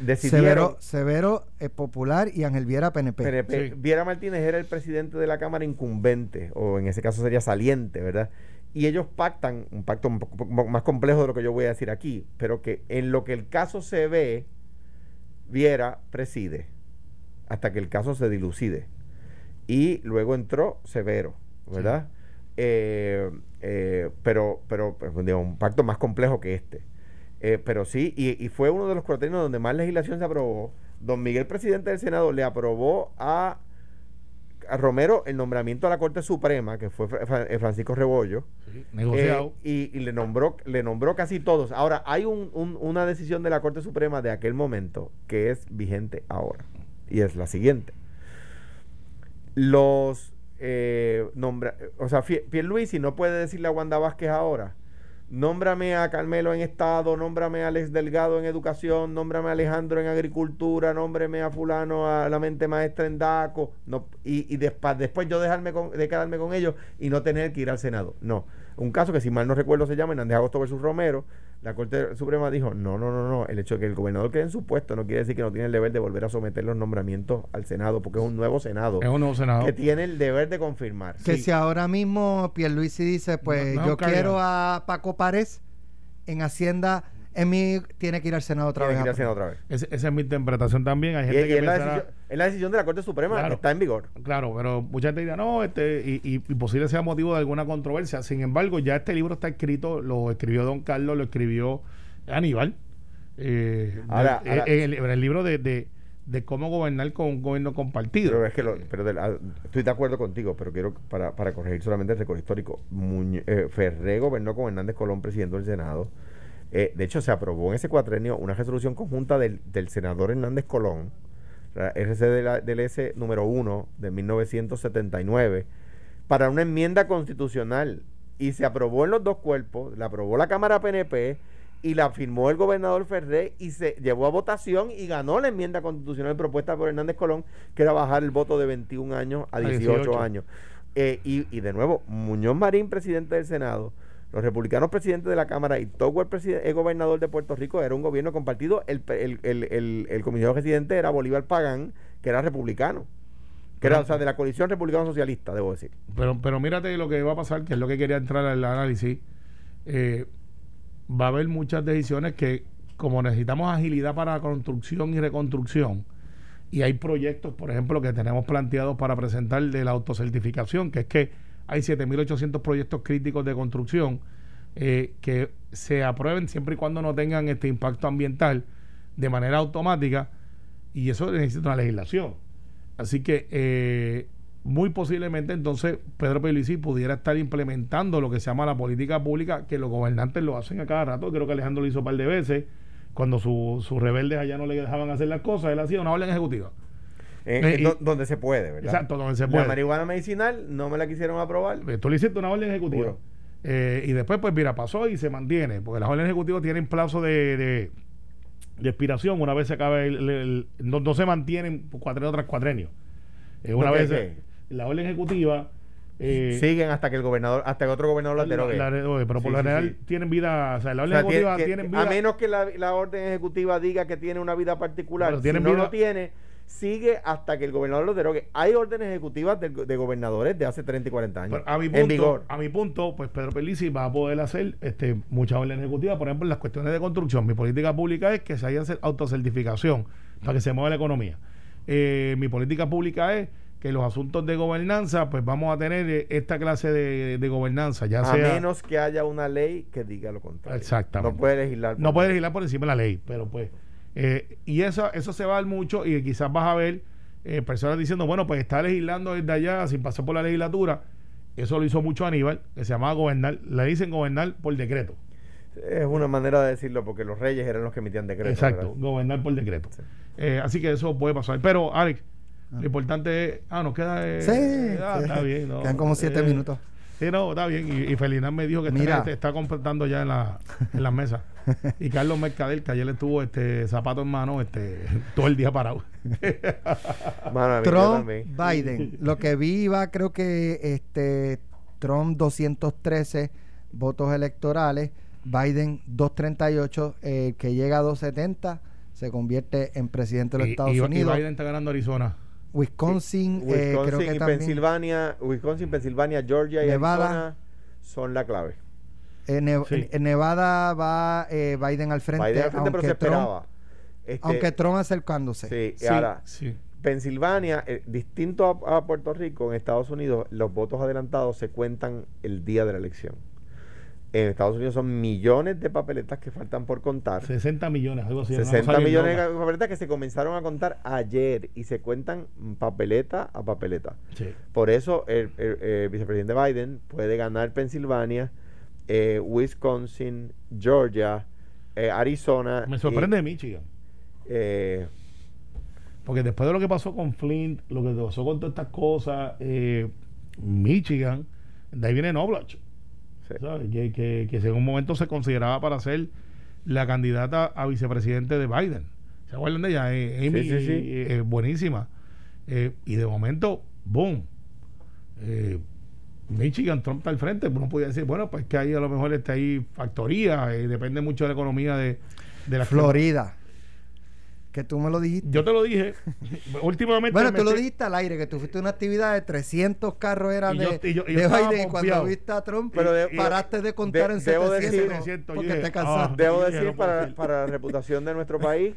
decidieron. Severo, Severo eh, Popular y Ángel Viera PNP. PNP. Sí. Viera Martínez era el presidente de la Cámara incumbente, o en ese caso sería saliente, ¿verdad? Y ellos pactan, un pacto un poco más complejo de lo que yo voy a decir aquí, pero que en lo que el caso se ve, Viera preside, hasta que el caso se dilucide. Y luego entró Severo, ¿verdad? Eh, eh, pero, pero pues, digo, un pacto más complejo que este. Eh, pero sí, y, y fue uno de los cuatrenios donde más legislación se aprobó. Don Miguel, presidente del Senado, le aprobó a, a Romero el nombramiento a la Corte Suprema, que fue Fra- Fra- eh, Francisco Rebollo, sí, eh, negociado. y, y le nombró le nombró casi todos. Ahora, hay un- un- una decisión de la Corte Suprema de aquel momento que es vigente ahora, y es la siguiente. Los eh, nombra, o sea, Pierluisi no puede decirle a Wanda Vázquez ahora, nómbrame a Carmelo en Estado, nómbrame a Alex Delgado en Educación, nómbrame a Alejandro en Agricultura, nómbrame a fulano a la mente maestra en DACO, no, y, y después yo dejarme con- de quedarme con ellos y no tener que ir al Senado. No. Un caso que si mal no recuerdo se llama Hernández Agosto versus Romero, la Corte Suprema dijo, no, no, no, no, el hecho de que el gobernador quede en su puesto no quiere decir que no tiene el deber de volver a someter los nombramientos al Senado, porque es un nuevo Senado es un nuevo senador. que tiene el deber de confirmar. Que Sí. si ahora mismo Pierluisi dice, pues No, no, yo quiero a Paco Párez en Hacienda, en mí tiene que ir al Senado otra Tiene vez. que ir al Senado otra vez. Esa es mi interpretación también. Hay gente y que es, la decisión, es la decisión de la Corte Suprema Claro. que está en vigor. Claro, pero mucha gente dirá, no, este, y, y, y posible sea motivo de alguna controversia. Sin embargo, ya este libro está escrito, lo escribió Don Carlos, lo escribió Aníbal. eh, Ahora- de- ahora- en, el, en el libro de, de, de cómo gobernar con un gobierno compartido. Pero es que lo- pero de la- estoy de acuerdo contigo, pero quiero para, para corregir solamente el récord histórico. Muñ- eh, Ferré gobernó con Hernández Colón presidiendo el Senado. Eh, de hecho, se aprobó en ese cuatrenio una resolución conjunta del, del senador Hernández Colón, RC de la- del S número 1 de 1979, para una enmienda constitucional. Y se aprobó en los dos cuerpos, la aprobó la Cámara PNP y la firmó el gobernador Ferré y se llevó a votación y ganó la enmienda constitucional propuesta por Hernández Colón, que era bajar el voto de 21 años a 18, 18. años. Eh, y, y de nuevo, Muñoz Marín, presidente del Senado, los republicanos presidentes de la Cámara y Togwell, el gobernador de Puerto Rico, era un gobierno compartido. El, comisionado residente era Bolívar Pagán, que era republicano. Que era, o sea, de la coalición republicano-socialista, debo decir. Pero, pero mírate lo que va a pasar, que es lo que quería entrar al análisis. Eh, va a haber muchas decisiones que, como necesitamos agilidad para construcción y reconstrucción, y hay proyectos, por ejemplo, que tenemos planteados para presentar de la autocertificación, que es que hay 7.800 proyectos críticos de construcción eh, que se aprueben siempre y cuando no tengan este impacto ambiental de manera automática, y eso necesita una legislación. Así que eh, muy posiblemente entonces Pedro Pierluisi pudiera estar implementando lo que se llama la política pública, que los gobernantes lo hacen a cada rato. Creo que Alejandro lo hizo un par de veces. cuando sus su rebeldes allá no le dejaban hacer las cosas, él hacía una orden ejecutiva. Eh, y- do- donde se puede, ¿verdad? Exacto, donde se La puede. marihuana medicinal no me la quisieron aprobar. Eh, Tú le hiciste una orden ejecutiva. Eh, y después, pues mira, pasó y se mantiene, porque las órdenes ejecutivas tienen plazo de, de, de expiración una vez se acaba el, el- el- no, no se mantienen cuatrenio tras cuatrenio. Eh, una vez eh, la orden ejecutiva eh, Siguen hasta que el gobernador, hasta que otro gobernador la derogue. la- la- pero por Sí, lo general sí. tienen vida, o sea, la O orden sea, ejecutiva tienen vida. a menos que la, la orden ejecutiva diga que tiene una vida particular, si no vida- lo tiene, sigue hasta que el gobernador lo derogue. Hay órdenes ejecutivas de, de gobernadores de hace 30 y 40 años. Pero a mi en punto, vigor. a mi punto, pues Pedro Pelici va a poder hacer este, muchas órdenes ejecutivas, por ejemplo, en las cuestiones de construcción. Mi política pública es que se haya autocertificación para que se mueva la economía. Eh, mi política pública es que los asuntos de gobernanza, pues vamos a tener eh, esta clase de, de gobernanza, ya a sea... menos que haya una ley que diga lo contrario. Exactamente. No puede legislar. No puede legislar por encima de la ley, pero pues. Eh, y eso, eso se va a dar mucho y quizás vas a ver eh, personas diciendo, bueno, pues está legislando desde allá sin pasar por la legislatura. Eso lo hizo mucho Aníbal, que se llamaba gobernar, le dicen gobernar por decreto. Es una manera de decirlo porque los reyes eran los que emitían decretos. Exacto, ¿verdad? gobernar por decreto. Sí. Eh, así que eso puede pasar. Pero, Alex, lo importante es. Ah, nos queda. eh, Sí, ah, sí. está bien. no, Quedan como siete eh, minutos. Sí, no, está bien. Y, y me dijo que Mira. está, está completando ya en la, en las mesas. Y Carlos Mercader, que ayer le tuvo este zapato en mano este, todo el día parado. Mano, Trump. Biden. Lo que vi iba, creo que este Trump 213 votos electorales, Biden 238, el que llega a 270 se convierte en presidente de los y, Estados y- y Unidos. Biden está ganando Arizona. Wisconsin, eh, Wisconsin creo que y también. Pensilvania, Wisconsin, Pensilvania, Georgia y Nevada. Arizona son la clave. En, Ne- Sí. en Nevada va eh, Biden al frente, Biden al frente, pero aunque, se Trump, esperaba. Este, aunque Trump acercándose. sí, Sí, ahora, sí. Pensilvania, eh, distinto a, a Puerto Rico, en Estados Unidos, los votos adelantados se cuentan el día de la elección. En Estados Unidos son millones de papeletas que faltan por contar. 60 millones, algo así. una 60 cosa bien millones de papeletas que se comenzaron a contar ayer y se cuentan papeleta a papeleta. Sí. Por eso el, el- el vicepresidente Biden puede ganar Pensilvania, eh, Wisconsin, Georgia, eh, Arizona. Me y, sorprende Michigan. eh, Porque después de lo que pasó con Flint, lo que pasó con todas estas cosas, Michigan, de ahí viene Noblach, sí. ¿sabes? Que, que, que en un momento se consideraba para ser la candidata a vicepresidente de Biden. ¿Se acuerdan de ella? Eh, Amy, Sí, sí, sí. eh, eh, buenísima. Eh, y de momento, boom. Eh, Michigan, Trump está al frente. Uno podía decir, bueno, pues que ahí a lo mejor está ahí factoría, eh, depende mucho de la economía de, de la Florida. Que tú me lo dijiste. Yo te lo dije. Últimamente. Bueno, tú lo dijiste al aire, que tú fuiste a una actividad de 300 carros eran Y de, yo- y yo- y yo de estaba Biden y confiado. cuando viste a Trump Pero de- paraste de contar de- en debo 700 decir- 700, yo porque dije, te cansaste. ah. Debo decir no puedo para, decir. para la reputación de nuestro país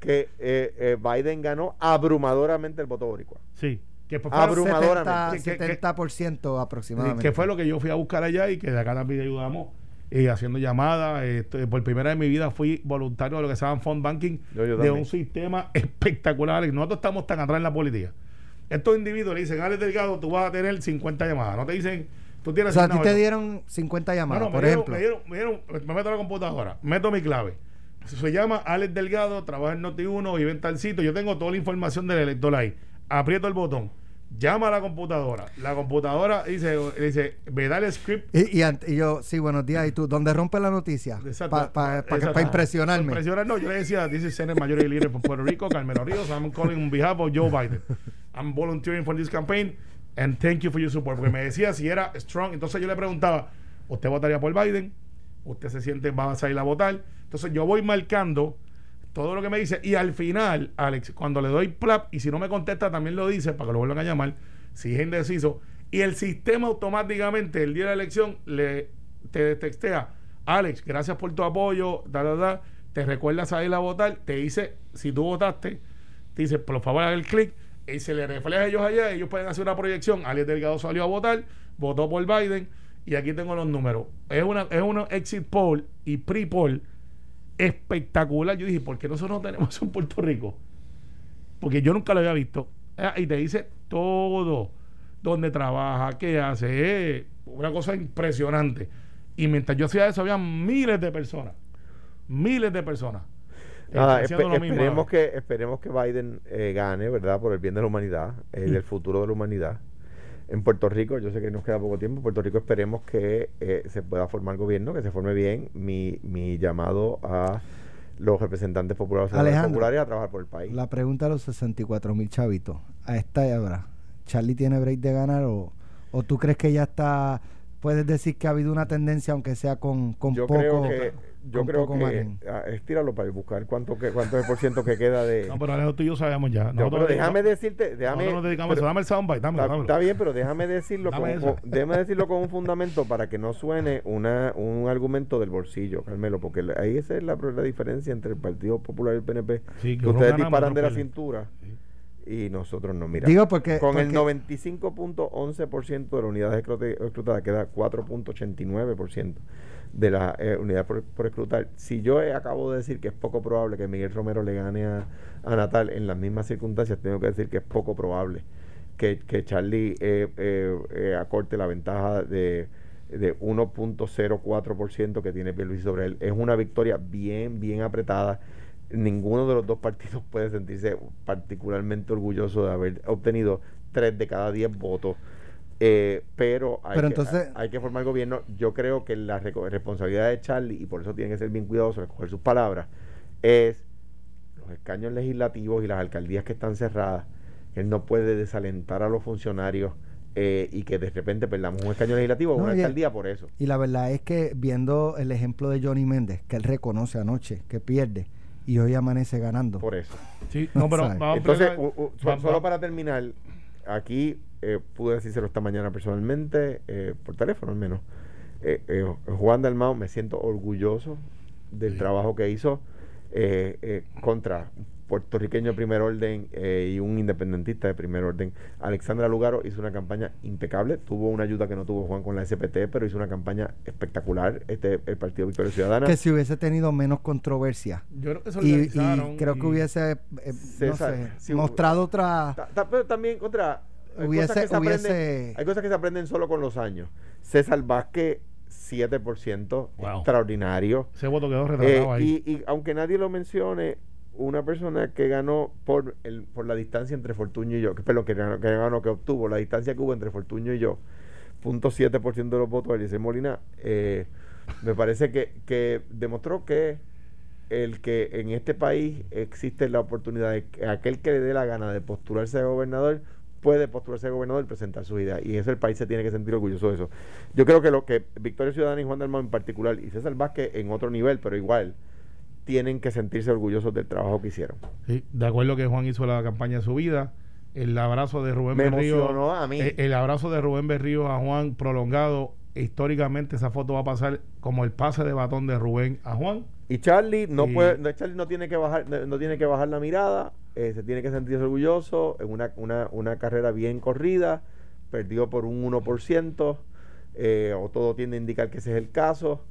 que eh, eh, Biden ganó abrumadoramente el voto boricua. Sí. Que, 70, abrumadoramente. Que- que- 70% aproximadamente. que fue lo que yo fui a buscar allá y que de acá también ayudamos eh, haciendo llamadas. Esto, por primera vez en mi vida fui voluntario de lo que se llama phone banking Yo- yo de un sistema espectacular. Y nosotros estamos tan atrás en la política. Estos individuos le dicen, Alex Delgado, tú vas a tener 50 llamadas. No te dicen, tú o tienes... sea, a ti no, te dieron 50 No, llamadas, no, por me dieron- ejemplo. Me, dieron, me, dieron- me meto a la computadora, meto mi clave. Se llama Alex Delgado, trabaja en Noti1, vive en tal sitio. Yo tengo toda la información del elector ahí. Aprieto el botón, llama a la computadora. La computadora dice, dice me da el script. Y, y yo, sí, buenos días. ¿Y tú? ¿Dónde rompe la noticia? Exacto. Para Exacto. impresionarme. Para impresionar, no. Yo le decía, is Senate Majority Leader from Puerto Rico, Carmelo Ríos. I'm calling on behalf of Joe Biden. I'm volunteering for this campaign and thank you for your support. Porque me decía si era strong. Entonces yo le preguntaba, ¿usted votaría por Biden? ¿Usted se siente, va a salir a votar? Entonces yo voy marcando todo lo que me dice y al final, Alex, cuando le doy plap y si no me contesta también lo dice para que lo vuelvan a llamar, si es indeciso, y el sistema automáticamente el día de la elección le te textea, Alex, gracias por tu apoyo, da, da, da, te recuerda salir a votar, te dice, si tú votaste, te dice, por favor, haga el clic, y se le refleja a ellos allá, ellos pueden hacer una proyección, Alex Delgado salió a votar, votó por Biden, y aquí tengo los números. Es una, es una exit poll y pre-poll espectacular. Yo dije, ¿por qué nosotros no tenemos eso en Puerto Rico? Porque yo nunca lo había visto. Ah, y te dice todo, dónde trabaja, qué hace, eh, una cosa impresionante. Y mientras yo hacía eso, había miles de personas, miles de personas Nada, espe- lo mismo esperemos, que, esperemos que Biden eh, gane, ¿verdad? Por el bien de la humanidad, eh, del futuro de la humanidad. En Puerto Rico, yo sé que nos queda poco tiempo, en Puerto Rico esperemos que eh, se pueda formar gobierno, que se forme bien. Mi, mi llamado a los representantes populares, populares a trabajar por el país. La pregunta a los 64 mil chavitos. A esta hora, ¿Charlie tiene break de ganar o, o tú crees que ya está... Puedes decir que ha habido una tendencia, aunque sea con, con yo poco... creo que, yo creo que ah, estíralo para buscar cuánto, que, cuánto es el por ciento que queda de... No, pero Alejo, tú y yo sabemos ya. No, pero déjame decirte, déjame... nos dedicamos a pero- eso. Dame el soundbite, dámelo, Está, dámelo. está bien, pero déjame decirlo, Dame con, déjame decirlo con un fundamento para que no suene una, un argumento del bolsillo, Carmelo, porque ahí esa es la, la diferencia entre el Partido Popular y el PNP. Sí, que ustedes disparan de la cintura y nosotros no. Mira, Digo porque... con el porque- 95.11% de las unidades escrutadas queda 4.89% de las eh, unidades por, por escrutar. Si yo eh, acabo de decir que es poco probable que Miguel Romero le gane a, a Natal en las mismas circunstancias, tengo que decir que es poco probable que, que Charlie eh, eh, eh, acorte la ventaja de, de 1.04% que tiene Pierluisi sobre él. Es una victoria bien, bien apretada. Ninguno de los dos partidos puede sentirse particularmente orgulloso de haber obtenido 3 de cada 10 votos. Eh, pero hay, Pero que, entonces- hay que formar gobierno. Yo creo que la responsabilidad de Charlie, y por eso tiene que ser bien cuidadoso en escoger sus palabras, es los escaños legislativos y las alcaldías que están cerradas. Él no puede desalentar a los funcionarios eh, y que de repente perdamos un escaño legislativo o No, una y- alcaldía por eso. Y la verdad es que viendo el ejemplo de Johnny Méndez, que él reconoce anoche que pierde y hoy amanece ganando. Por eso. Sí, no, pero ¿Sabes? vamos a Entonces, u- u- solo para terminar, aquí eh, pude decírselo esta mañana personalmente, eh, por teléfono al menos. Eh, eh, Juan Dalmao, me siento orgulloso del Sí. trabajo que hizo eh, eh, contra un puertorriqueño de primer orden eh, y un independentista de primer orden. Alexandra Lugaro hizo una campaña impecable, tuvo una ayuda que no tuvo Juan con la SPT, pero hizo una campaña espectacular, este el Partido Victoria Ciudadana. que si hubiese tenido menos controversia Yo creo que se y, y creo que hubiese eh, no César, sé, si- mostrado otra Ta- ta- pero también contra hay Hubiese- cosas que se hubiese- aprenden- hay cosas que se aprenden solo con los años César Vázquez 7% Wow. extraordinario Ese voto quedó Eh, retratado ahí. y, y aunque nadie lo mencione una persona que ganó por el por la distancia entre Fortuño y yo que, perdón, que ganó, que ganó que obtuvo la distancia que hubo entre Fortuño y yo 0.7% de los votos de Eliezer Molina eh, me parece que, que demostró que el que en este país existe la oportunidad de que aquel que le dé la gana de postularse a gobernador puede postularse a gobernador y presentar sus ideas. Y eso el país se tiene que sentir orgulloso de eso. Yo creo que lo que Victoria Ciudadana y Juan Dalmau en particular, y César Vázquez en otro nivel, pero igual, tienen que sentirse orgullosos del trabajo que hicieron. Sí, de acuerdo que Juan hizo la campaña de su vida. El abrazo de Rubén Me Berrío. a mí. eh, El, abrazo de Rubén Berrío a Juan prolongado. Históricamente esa foto va a pasar como el pase de batón de Rubén a Juan. Y Charlie no Y- puede, Charlie no tiene que bajar, no tiene que bajar la mirada, eh, se tiene que sentirse orgulloso en una, una, una carrera bien corrida, perdió por un 1%, eh, o todo tiende a indicar que ese es el caso.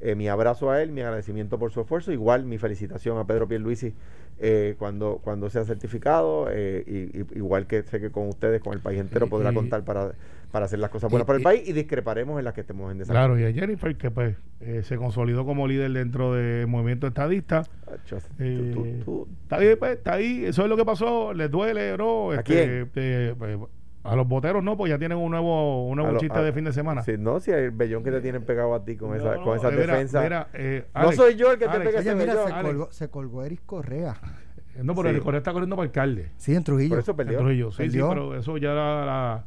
Eh, mi abrazo a él, mi agradecimiento por su esfuerzo, igual mi felicitación a Pedro Pierluisi eh, cuando, cuando sea certificado, eh, y, y- igual que sé que con ustedes, con el país entero, podrá contar para, para hacer las cosas buenas y- para el país y discreparemos en las que estemos en desacuerdo. Claro, y a Jennifer, que pues eh, se consolidó como líder dentro del movimiento estadista. Tú- Eh, tú- tú- Está bien, pues, está ahí. Eso es lo que pasó. Les duele. ¿A Este, quién? eh, pues, a los boteros no, pues ya tienen un nuevo, un nuevo lo- chiste a- de fin de semana. Sí, no, si el bellón que te tienen pegado a ti con, esa, No, con esas eh, mira, defensas. mira, eh, no soy yo el que te Alex, pega Oye, ese mira, vellón. se colgó, se colgó Eric Correa. No, pero Sí. el Correa está corriendo para alcalde. Sí, en Trujillo. Por eso En perdió. Trujillo. Sí, sí, pero eso ya la, la-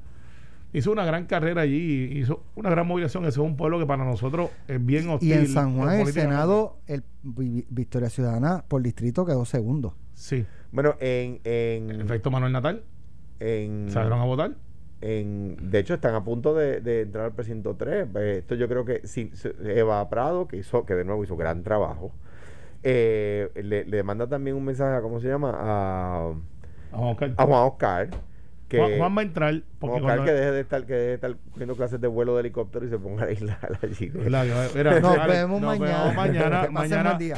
hizo una gran carrera allí, hizo una gran movilización. Ese es un pueblo que para nosotros es bien hostil. Y en San Juan, el. Senado, el Vi- Victoria Ciudadana por distrito quedó segundo. Sí. Bueno, en. en, En efecto, Manuel Natal. En, ¿Salieron a votar? en- de hecho, están a punto de, de entrar al precinto 3. Eh, Esto yo creo que si, si- Eva Prado, que hizo, que de nuevo hizo gran trabajo, eh, le, le manda también un mensaje, a, ¿cómo se llama? A, A Juan Oscar. a Juan Oscar. Que, Juan, Juan va a entrar porque Oscar cuando- que deje de estar, que deje de estar cogiendo clases de vuelo de helicóptero y se ponga a isla allí. mira, Nos vemos nos mañana. vemos mañana. Mañana día.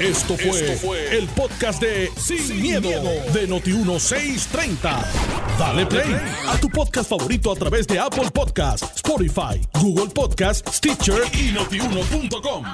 Esto fue, el podcast de Sin, miedo, de Noti1630. Dale play a tu podcast favorito a través de Apple Podcasts, Spotify, Google Podcasts, Stitcher y notiuno.com.